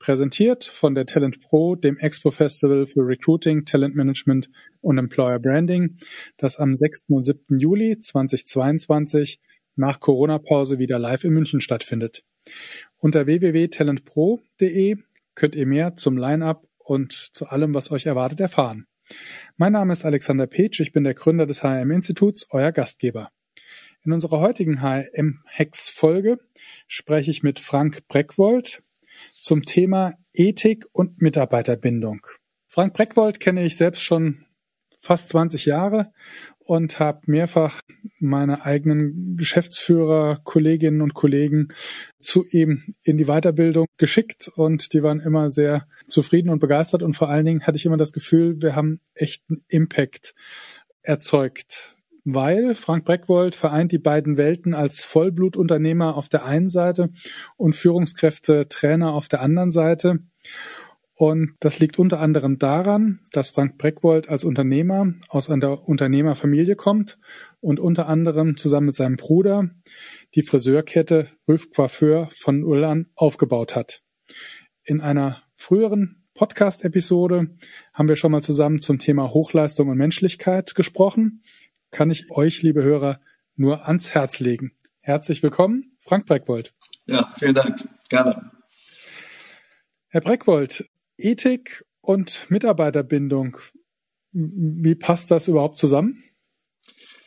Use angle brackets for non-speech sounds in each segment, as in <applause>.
Präsentiert von der Talent Pro, dem Expo Festival für Recruiting, Talent Management und Employer Branding, das am 6. und 7. Juli 2022 nach Corona-Pause wieder live in München stattfindet. Unter www.talentpro.de könnt ihr mehr zum Line-up und zu allem, was euch erwartet, erfahren. Mein Name ist Alexander Petsch, ich bin der Gründer des HRM-Instituts, euer Gastgeber. In unserer heutigen HRM-Hacks-Folge spreche ich mit Frank Breckwold, zum Thema Ethik und Mitarbeiterbindung. Frank Breckwold kenne ich selbst schon fast 20 Jahre und habe mehrfach meine eigenen Geschäftsführer, Kolleginnen und Kollegen zu ihm in die Weiterbildung geschickt und die waren immer sehr zufrieden und begeistert und vor allen Dingen hatte ich immer das Gefühl, wir haben echten Impact erzeugt weil Frank Breckwold vereint die beiden Welten als Vollblutunternehmer auf der einen Seite und Führungskräfte, Trainer auf der anderen Seite. Und das liegt unter anderem daran, dass Frank Breckwold als Unternehmer aus einer Unternehmerfamilie kommt und unter anderem zusammen mit seinem Bruder die Friseurkette Rüff Coiffeur von Ullern aufgebaut hat. In einer früheren Podcast-Episode haben wir schon mal zusammen zum Thema Hochleistung und Menschlichkeit gesprochen kann ich euch, liebe Hörer, nur ans Herz legen. Herzlich willkommen, Frank Breckwold. Ja, vielen Dank. Gerne. Herr Breckwold, Ethik und Mitarbeiterbindung, wie passt das überhaupt zusammen?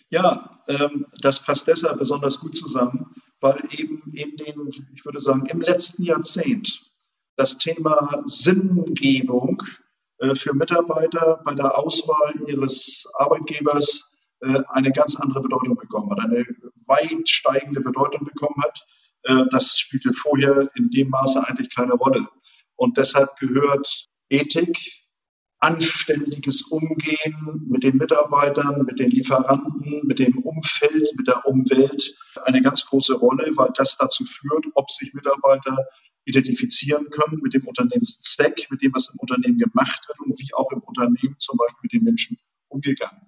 Ja, ähm, das passt deshalb besonders gut zusammen, weil eben in den, ich würde sagen, im letzten Jahrzehnt das Thema Sinngebung äh, für Mitarbeiter bei der Auswahl ihres Arbeitgebers eine ganz andere Bedeutung bekommen hat, eine weit steigende Bedeutung bekommen hat. Äh, das spielte vorher in dem Maße eigentlich keine Rolle. Und deshalb gehört Ethik, anständiges Umgehen mit den Mitarbeitern, mit den Lieferanten, mit dem Umfeld, mit der Umwelt eine ganz große Rolle, weil das dazu führt, ob sich Mitarbeiter identifizieren können mit dem Unternehmenszweck, mit dem, was im Unternehmen gemacht wird und wie auch im Unternehmen zum Beispiel mit den Menschen umgegangen.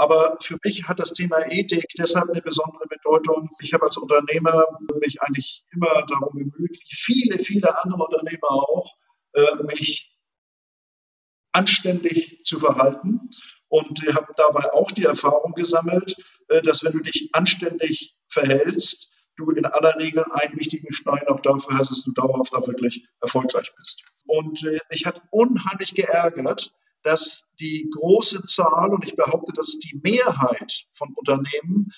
Aber für mich hat das Thema Ethik deshalb eine besondere Bedeutung. Ich habe als Unternehmer mich eigentlich immer darum bemüht, wie viele, viele andere Unternehmer auch, äh, mich anständig zu verhalten und habe dabei auch die Erfahrung gesammelt, äh, dass wenn du dich anständig verhältst, du in aller Regel einen wichtigen Stein auch dafür hast, dass du dauerhaft auch wirklich erfolgreich bist. Und äh, mich hat unheimlich geärgert, dass die große Zahl, und ich behaupte, dass die Mehrheit von Unternehmen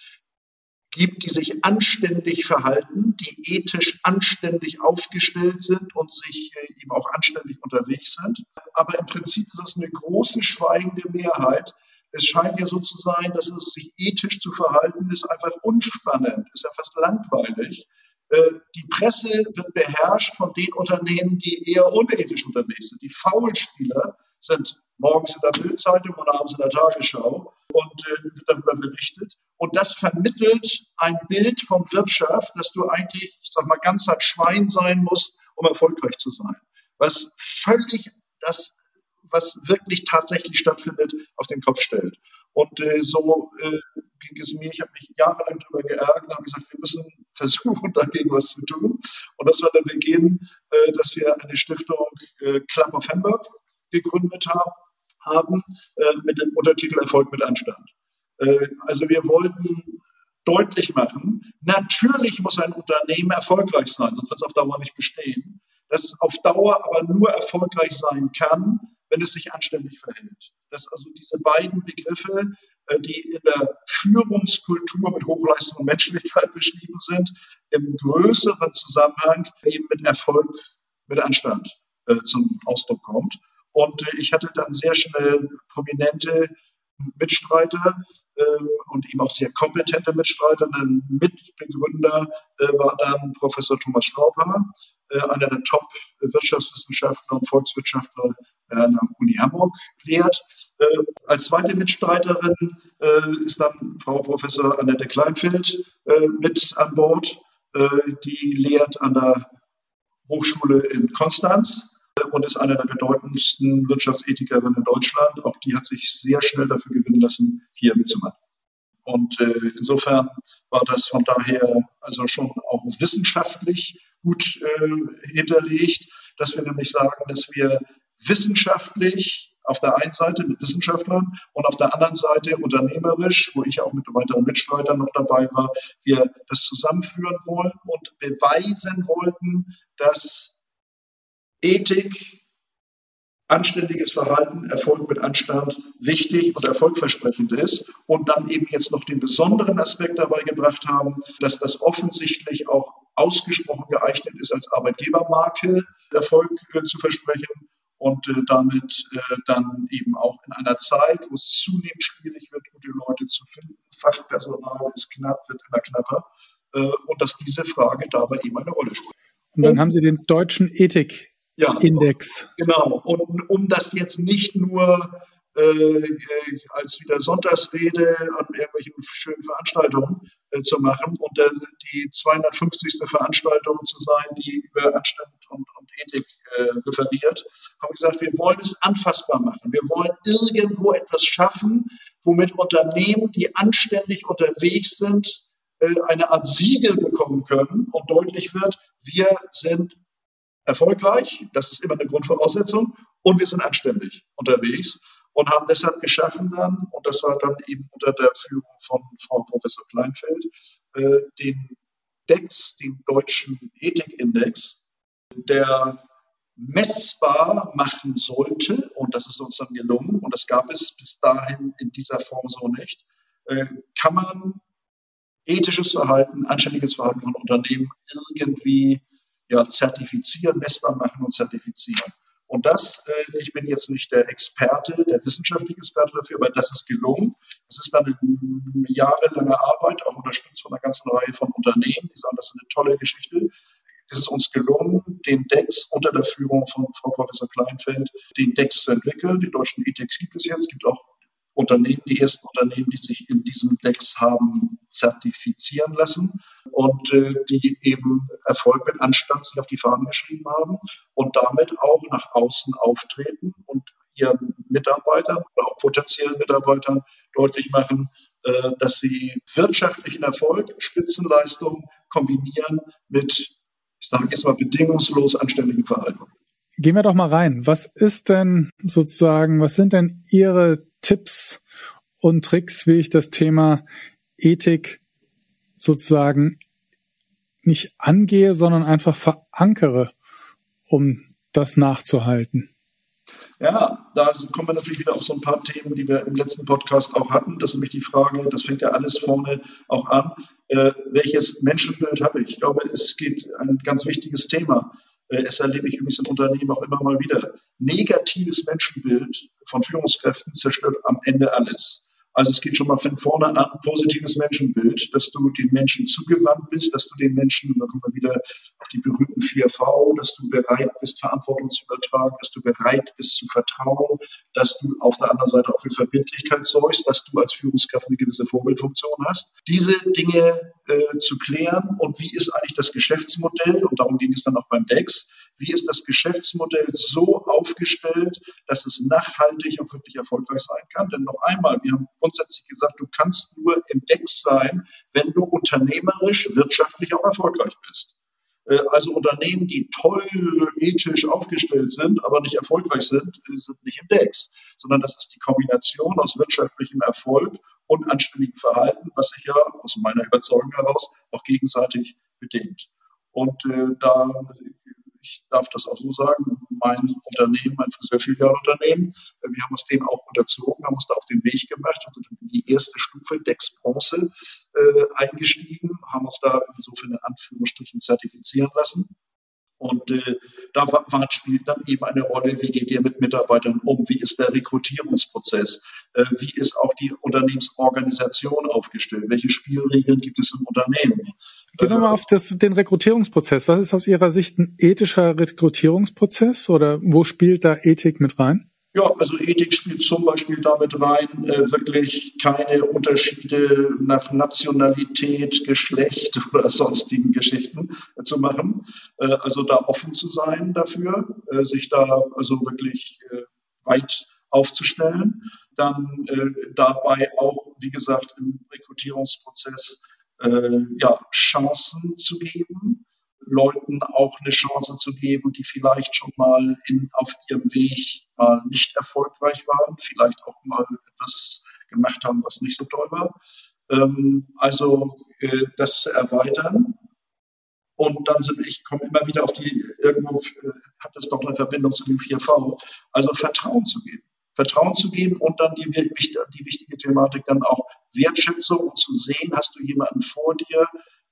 gibt, die sich anständig verhalten, die ethisch anständig aufgestellt sind und sich äh, eben auch anständig unterwegs sind. Aber im Prinzip ist es eine große schweigende Mehrheit. Es scheint ja so zu sein, dass es sich ethisch zu verhalten ist einfach unspannend, ist ja fast langweilig. Äh, die Presse wird beherrscht von den Unternehmen, die eher unethisch unterwegs sind. Die Faulspieler sind morgens in der Bildzeitung und abends in der Tagesschau und äh, darüber berichtet. Und das vermittelt ein Bild von Wirtschaft, dass du eigentlich, ich sag mal, ganz hart Schwein sein musst, um erfolgreich zu sein. Was völlig das, was wirklich tatsächlich stattfindet, auf den Kopf stellt. Und äh, so äh, ging es mir. Ich habe mich jahrelang darüber geärgert und habe gesagt, wir müssen <laughs> versuchen, dagegen was zu tun. Und das war der Beginn, äh, dass wir eine Stiftung äh, Club of Hamburg gegründet haben äh, mit dem Untertitel Erfolg mit Anstand. Äh, also wir wollten deutlich machen, natürlich muss ein Unternehmen erfolgreich sein, sonst wird es auf Dauer nicht bestehen. Dass es auf Dauer aber nur erfolgreich sein kann, wenn es sich anständig verhält. Dass also diese beiden Begriffe, äh, die in der Führungskultur mit Hochleistung und Menschlichkeit beschrieben sind, im größeren Zusammenhang eben mit Erfolg, mit Anstand äh, zum Ausdruck kommt. Und äh, ich hatte dann sehr schnell prominente Mitstreiter äh, und eben auch sehr kompetente Mitstreiter. Ein Mitbegründer äh, war dann Professor Thomas Straubhammer, äh, einer der Top-Wirtschaftswissenschaftler und Volkswirtschaftler, der an der Uni Hamburg lehrt. Äh, als zweite Mitstreiterin äh, ist dann Frau Professor Annette Kleinfeld mit an Bord. Die lehrt an der Hochschule in Konstanz und ist eine der bedeutendsten Wirtschaftsethikerinnen in Deutschland. Auch die hat sich sehr schnell dafür gewinnen lassen, hier mitzumachen. Und äh, insofern war das von daher also schon auch wissenschaftlich gut äh, hinterlegt, dass wir nämlich sagen, dass wir wissenschaftlich auf der einen Seite mit Wissenschaftlern und auf der anderen Seite unternehmerisch, wo ich auch mit weiteren Mitstreitern noch dabei war, wir das zusammenführen wollen und beweisen wollten, dass Ethik, anständiges Verhalten, Erfolg mit Anstand wichtig und erfolgversprechend ist und dann eben jetzt noch den besonderen Aspekt dabei gebracht haben, dass das offensichtlich auch ausgesprochen geeignet ist, als Arbeitgebermarke Erfolg äh, zu versprechen und äh, damit äh, dann eben auch in einer Zeit, wo es zunehmend schwierig wird, gute Leute zu finden, Fachpersonal ist knapp, wird immer knapper, äh, und dass diese Frage dabei eben eine Rolle spielt. Und dann haben Sie den deutschen Ethik-Index. Ja, genau. Und um das jetzt nicht nur äh, als wieder Sonntagsrede an irgendwelchen schönen Veranstaltungen äh, zu machen und äh, die 250. Veranstaltung zu sein, die über Anstand und, und Ethik äh, referiert, haben wir gesagt, wir wollen es anfassbar machen. Wir wollen irgendwo etwas schaffen, womit Unternehmen, die anständig unterwegs sind, äh, eine Art Siegel bekommen können und deutlich wird, wir sind erfolgreich, das ist immer eine Grundvoraussetzung, und wir sind anständig unterwegs und haben deshalb geschaffen dann, und das war dann eben unter der Führung von Frau Professor Kleinfeld, äh, den DEX, den deutschen Ethikindex, der messbar machen sollte, und das ist uns dann gelungen, und das gab es bis dahin in dieser Form so nicht, äh, kann man ethisches Verhalten, anständiges Verhalten von Unternehmen irgendwie ja, zertifizieren, messbar machen und zertifizieren. Und das, äh, ich bin jetzt nicht der Experte, der wissenschaftliche Experte dafür, aber das ist gelungen. Es ist dann eine jahrelange Arbeit, auch unterstützt von einer ganzen Reihe von Unternehmen, die sagen, das ist eine tolle Geschichte. Es ist uns gelungen, den DEX unter der Führung von Frau Professor Kleinfeld, den DEX zu entwickeln. Die deutschen E-Tex gibt es jetzt. Es gibt auch Unternehmen, die ersten Unternehmen, die sich in diesem DEX haben zertifizieren lassen und äh, die eben Erfolg mit Anstand sich auf die Fahnen geschrieben haben und damit auch nach außen auftreten und ihren Mitarbeitern oder auch potenziellen Mitarbeitern deutlich machen, äh, dass sie wirtschaftlichen Erfolg, Spitzenleistung kombinieren mit, ich sage jetzt mal, bedingungslos anständigem Verhalten. Gehen wir doch mal rein. Was ist denn sozusagen, was sind denn Ihre Tipps und Tricks, wie ich das Thema Ethik sozusagen nicht angehe, sondern einfach verankere, um das nachzuhalten. Ja, da kommen wir natürlich wieder auf so ein paar Themen, die wir im letzten Podcast auch hatten. Das ist nämlich die Frage, das fängt ja alles vorne auch an, äh, welches Menschenbild habe ich? Ich glaube, es geht ein ganz wichtiges Thema. Äh, es erlebe ich übrigens in Unternehmen auch immer mal wieder. Negatives Menschenbild von Führungskräften zerstört am Ende alles. Also es geht schon mal von vorne an, positives Menschenbild, dass du den Menschen zugewandt bist, dass du den Menschen, und dann kommen wir wieder auf die berühmten 4V, dass du bereit bist, Verantwortung zu übertragen, dass du bereit bist zu vertrauen, dass du auf der anderen Seite auch für Verbindlichkeit sorgst, dass du als Führungskraft eine gewisse Vorbildfunktion hast. Diese Dinge äh, zu klären und wie ist eigentlich das Geschäftsmodell, und darum ging es dann auch beim DEX, wie ist das Geschäftsmodell so aufgestellt, dass es nachhaltig und wirklich erfolgreich sein kann. Denn noch einmal, wir haben grundsätzlich gesagt, du kannst nur im DEX sein, wenn du unternehmerisch, wirtschaftlich auch erfolgreich bist. Äh, also Unternehmen, die toll ethisch aufgestellt sind, aber nicht erfolgreich sind, äh, sind nicht im DEX, sondern das ist die Kombination aus wirtschaftlichem Erfolg und anständigem Verhalten, was sich ja aus meiner Überzeugung heraus auch gegenseitig bedingt. Und äh, da ich darf das auch so sagen, mein Unternehmen, mein Friseurfilialunternehmen, äh, wir haben uns dem auch unterzogen, haben uns da auf den Weg gemacht in die erste Stufe Dex Bronze äh, eingestiegen, haben uns da insofern in Anführungsstrichen zertifizieren lassen. Und äh, da war, spielt dann eben eine Rolle, wie geht ihr mit Mitarbeitern um, wie ist der Rekrutierungsprozess, äh, wie ist auch die Unternehmensorganisation aufgestellt, welche Spielregeln gibt es im Unternehmen. Gehen wir mal auf das, den Rekrutierungsprozess. Was ist aus Ihrer Sicht ein ethischer Rekrutierungsprozess oder wo spielt da Ethik mit rein? Ja, also Ethik spielt zum Beispiel damit rein, äh, wirklich keine Unterschiede nach Nationalität, Geschlecht <laughs> oder sonstigen Geschichten äh, zu machen. Äh, also da offen zu sein dafür, äh, sich da also wirklich äh, weit aufzustellen. Dann äh, dabei auch, wie gesagt, im Rekrutierungsprozess ja, Chancen zu geben Leuten auch eine Chance zu geben, die vielleicht schon mal in, auf ihrem Weg mal nicht erfolgreich waren, vielleicht auch mal etwas gemacht haben, was nicht so toll war. Ähm, also äh, das zu erweitern. Und dann sind ich komme immer wieder auf die, irgendwo äh, hat es doch eine Verbindung zu dem 4V, also Vertrauen zu geben. Vertrauen zu geben und dann die, die wichtige Thematik dann auch Wertschätzung und zu sehen, hast du jemanden vor dir,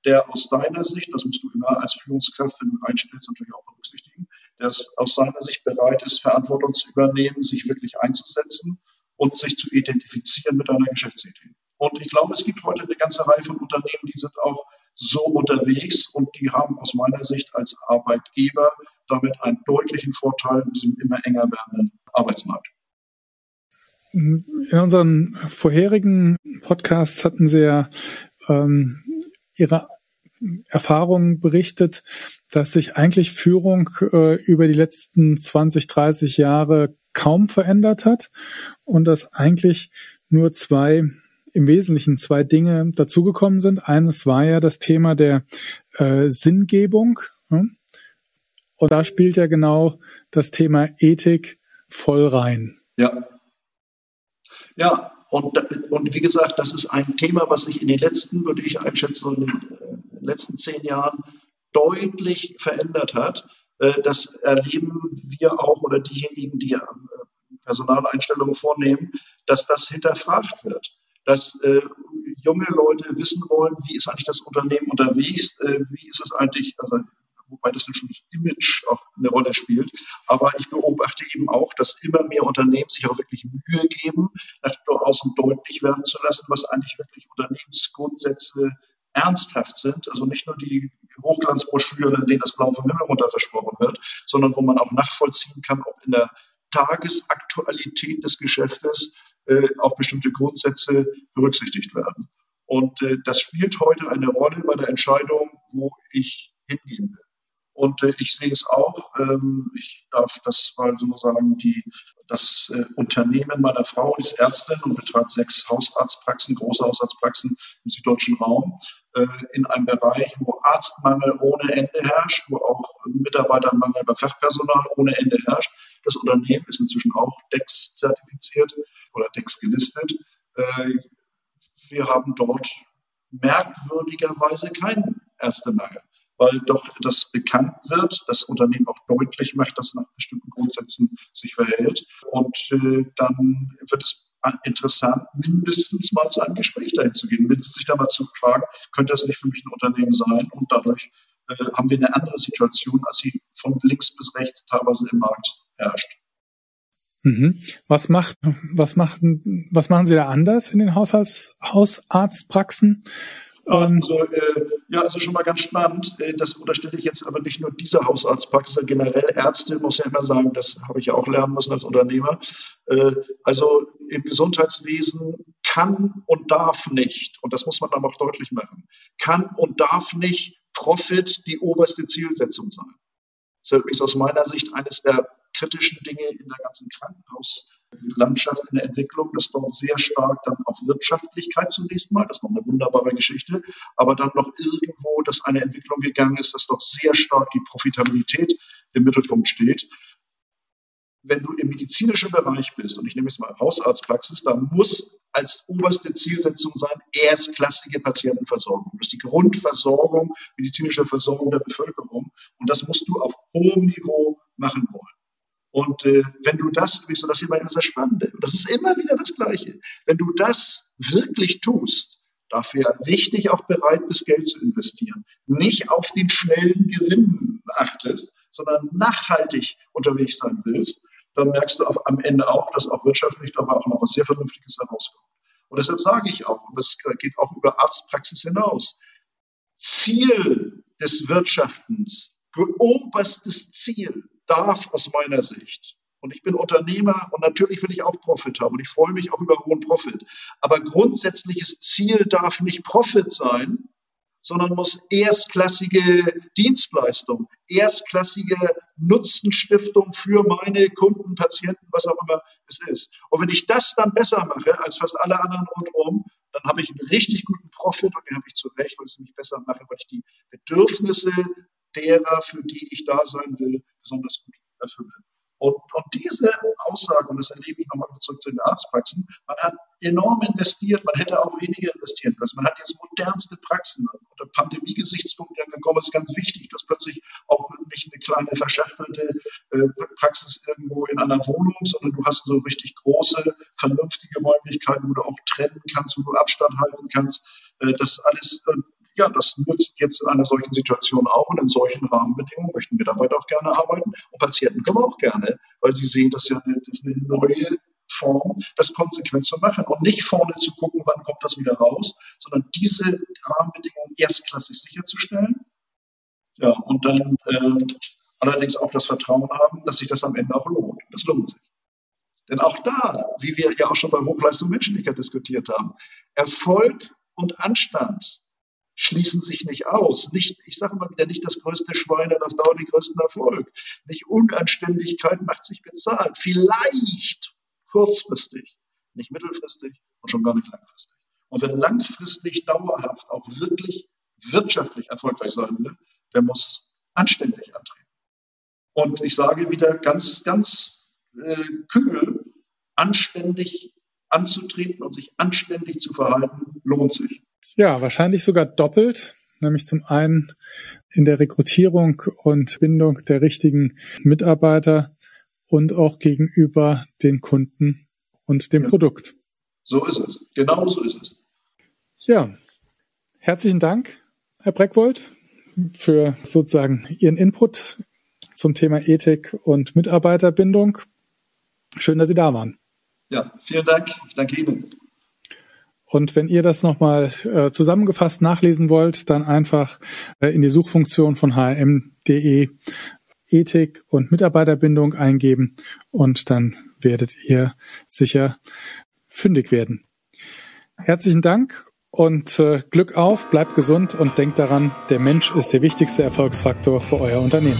der aus deiner Sicht, das musst du immer als Führungskraft, wenn du einstellst, natürlich auch berücksichtigen, der aus seiner Sicht bereit ist, Verantwortung zu übernehmen, sich wirklich einzusetzen und sich zu identifizieren mit deiner Geschäftsidee. Und ich glaube, es gibt heute eine ganze Reihe von Unternehmen, die sind auch so unterwegs und die haben aus meiner Sicht als Arbeitgeber damit einen deutlichen Vorteil in diesem immer enger werdenden Arbeitsmarkt. In unseren vorherigen Podcasts hatten Sie ja ähm, Ihre Erfahrungen berichtet, dass sich eigentlich Führung äh, über die letzten 20, 30 Jahre kaum verändert hat und dass eigentlich nur zwei, im Wesentlichen zwei Dinge dazugekommen sind. Eines war ja das Thema der äh, Sinngebung. Ne? Und da spielt ja genau das Thema Ethik voll rein. Ja. Ja, und, und wie gesagt, das ist ein Thema, was sich in den letzten, würde ich einschätzen, in den letzten zehn Jahren deutlich verändert hat. Äh, das erleben wir auch oder diejenigen, die äh, Personaleinstellungen vornehmen, dass das hinterfragt wird. Dass äh, junge Leute wissen wollen, wie ist eigentlich das Unternehmen unterwegs, wie ist es eigentlich, also wobei das natürlich Image auch eine Rolle spielt. Aber ich beobachte eben auch, dass immer mehr Unternehmen sich auch wirklich Mühe geben, nach außen deutlich werden zu lassen, was eigentlich wirklich Unternehmensgrundsätze ernsthaft sind, also nicht nur die Hochglanzbroschüren, in denen das Blau vom Himmel runter versprochen wird, sondern wo man auch nachvollziehen kann, ob in der Tagesaktualität des Geschäftes äh, auch bestimmte Grundsätze berücksichtigt werden. Und äh, das spielt heute eine Rolle bei der Entscheidung, wo ich hingehen will. Und äh, ich sehe es auch, ähm, ich darf das mal so sagen, die, das äh, Unternehmen meiner Frau ist Ärztin und betreibt sechs Hausarztpraxen, große Hausarztpraxen im süddeutschen Raum, äh, in einem Bereich, wo Arztmangel ohne Ende herrscht, wo auch Mitarbeitermangel bei Fachpersonal ohne Ende herrscht. Das Unternehmen ist inzwischen auch DEX zertifiziert oder DEX gelistet. Äh, wir haben dort merkwürdigerweise keinen Ärztemangel weil doch das bekannt wird, das Unternehmen auch deutlich macht, dass es nach bestimmten Grundsätzen sich verhält. Und äh, dann wird es interessant, mindestens mal zu einem Gespräch dahin zu gehen, mindestens sich da mal zu fragen, könnte das nicht für mich ein Unternehmen sein? Und dadurch äh, haben wir eine andere Situation, als sie von links bis rechts teilweise im Markt herrscht. Mhm. Was macht, was machen, was machen Sie da anders in den Haushalts, Hausarztpraxen? Also, äh, ja, also schon mal ganz spannend. Äh, das unterstelle ich jetzt aber nicht nur dieser Hausarztpraxis, sondern generell Ärzte, muss ich ja immer sagen, das habe ich ja auch lernen müssen als Unternehmer. Äh, also im Gesundheitswesen kann und darf nicht, und das muss man dann auch deutlich machen, kann und darf nicht Profit die oberste Zielsetzung sein. Das ist aus meiner Sicht eines der kritischen Dinge in der ganzen Krankenhauslandschaft, in der Entwicklung, dass dort sehr stark dann auf Wirtschaftlichkeit zunächst mal, das ist noch eine wunderbare Geschichte, aber dann noch irgendwo, dass eine Entwicklung gegangen ist, dass doch sehr stark die Profitabilität im Mittelpunkt steht. Wenn du im medizinischen Bereich bist, und ich nehme jetzt mal Hausarztpraxis, da muss als oberste Zielsetzung sein, erstklassige Patientenversorgung. Das ist die Grundversorgung, medizinische Versorgung der Bevölkerung. Und das musst du auf hohem Niveau machen wollen. Und äh, wenn du das, übrigens, und das ist immer das Spannende, das ist immer wieder das Gleiche, wenn du das wirklich tust, dafür richtig auch bereit bist, Geld zu investieren, nicht auf den schnellen Gewinn achtest, sondern nachhaltig unterwegs sein willst, dann merkst du am Ende auch, dass auch wirtschaftlich aber auch noch was sehr Vernünftiges herauskommt. Und deshalb sage ich auch, und das geht auch über Arztpraxis hinaus, Ziel des Wirtschaftens, oberstes Ziel darf aus meiner Sicht Und ich bin Unternehmer und natürlich will ich auch Profit haben und ich freue mich auch über hohen Profit. Aber grundsätzliches Ziel darf nicht Profit sein, sondern muss erstklassige Dienstleistung, erstklassige Nutzenstiftung für meine Kunden, Patienten, was auch immer es ist. Und wenn ich das dann besser mache als fast alle anderen rundum, dann habe ich einen richtig guten Profit und den habe ich zu Recht, weil ich es nämlich besser mache, weil ich die Bedürfnisse derer, für die ich da sein will, besonders gut erfülle. Und, und diese Aussage, und das erlebe ich nochmal zurück zu den Arztpraxen, man hat enorm investiert, man hätte auch weniger investieren können. Man hat jetzt modernste Praxen. Unter Pandemie-Gesichtspunkten angekommen ist ganz wichtig, dass plötzlich auch nicht eine kleine verschachtelte äh, Praxis irgendwo in einer Wohnung, sondern du hast so richtig große, vernünftige Räumlichkeiten, wo du auch trennen kannst, wo du Abstand halten kannst. Äh, das alles äh, ja, das nützt jetzt in einer solchen Situation auch und in solchen Rahmenbedingungen möchten Mitarbeiter auch gerne arbeiten und Patienten kommen auch gerne, weil sie sehen, das ist ja eine, das eine neue Form, das konsequent zu machen und nicht vorne zu gucken, wann kommt das wieder raus, sondern diese Rahmenbedingungen erstklassig sicherzustellen. Ja, und dann äh, allerdings auch das Vertrauen haben, dass sich das am Ende auch lohnt. Das lohnt sich. Denn auch da, wie wir ja auch schon bei Hochleistung Menschlichkeit diskutiert haben, Erfolg und Anstand schließen sich nicht aus. Nicht, ich sage immer wieder, nicht das größte Schwein hat auf Dauer den größten Erfolg. Nicht Unanständigkeit macht sich bezahlt. Vielleicht kurzfristig, nicht mittelfristig und schon gar nicht langfristig. Und wer langfristig dauerhaft auch wirklich wirtschaftlich erfolgreich sein will, der muss anständig antreten. Und ich sage wieder ganz, ganz äh, kühl, anständig anzutreten und sich anständig zu verhalten, lohnt sich. Ja, wahrscheinlich sogar doppelt, nämlich zum einen in der Rekrutierung und Bindung der richtigen Mitarbeiter und auch gegenüber den Kunden und dem ja. Produkt. So ist es. Genau so ist es. Ja, herzlichen Dank, Herr Breckwold, für sozusagen Ihren Input zum Thema Ethik und Mitarbeiterbindung. Schön, dass Sie da waren. Ja, vielen Dank. Ich danke Ihnen. Und wenn ihr das nochmal äh, zusammengefasst nachlesen wollt, dann einfach äh, in die Suchfunktion von hm.de Ethik und Mitarbeiterbindung eingeben und dann werdet ihr sicher fündig werden. Herzlichen Dank und äh, Glück auf, bleibt gesund und denkt daran, der Mensch ist der wichtigste Erfolgsfaktor für euer Unternehmen.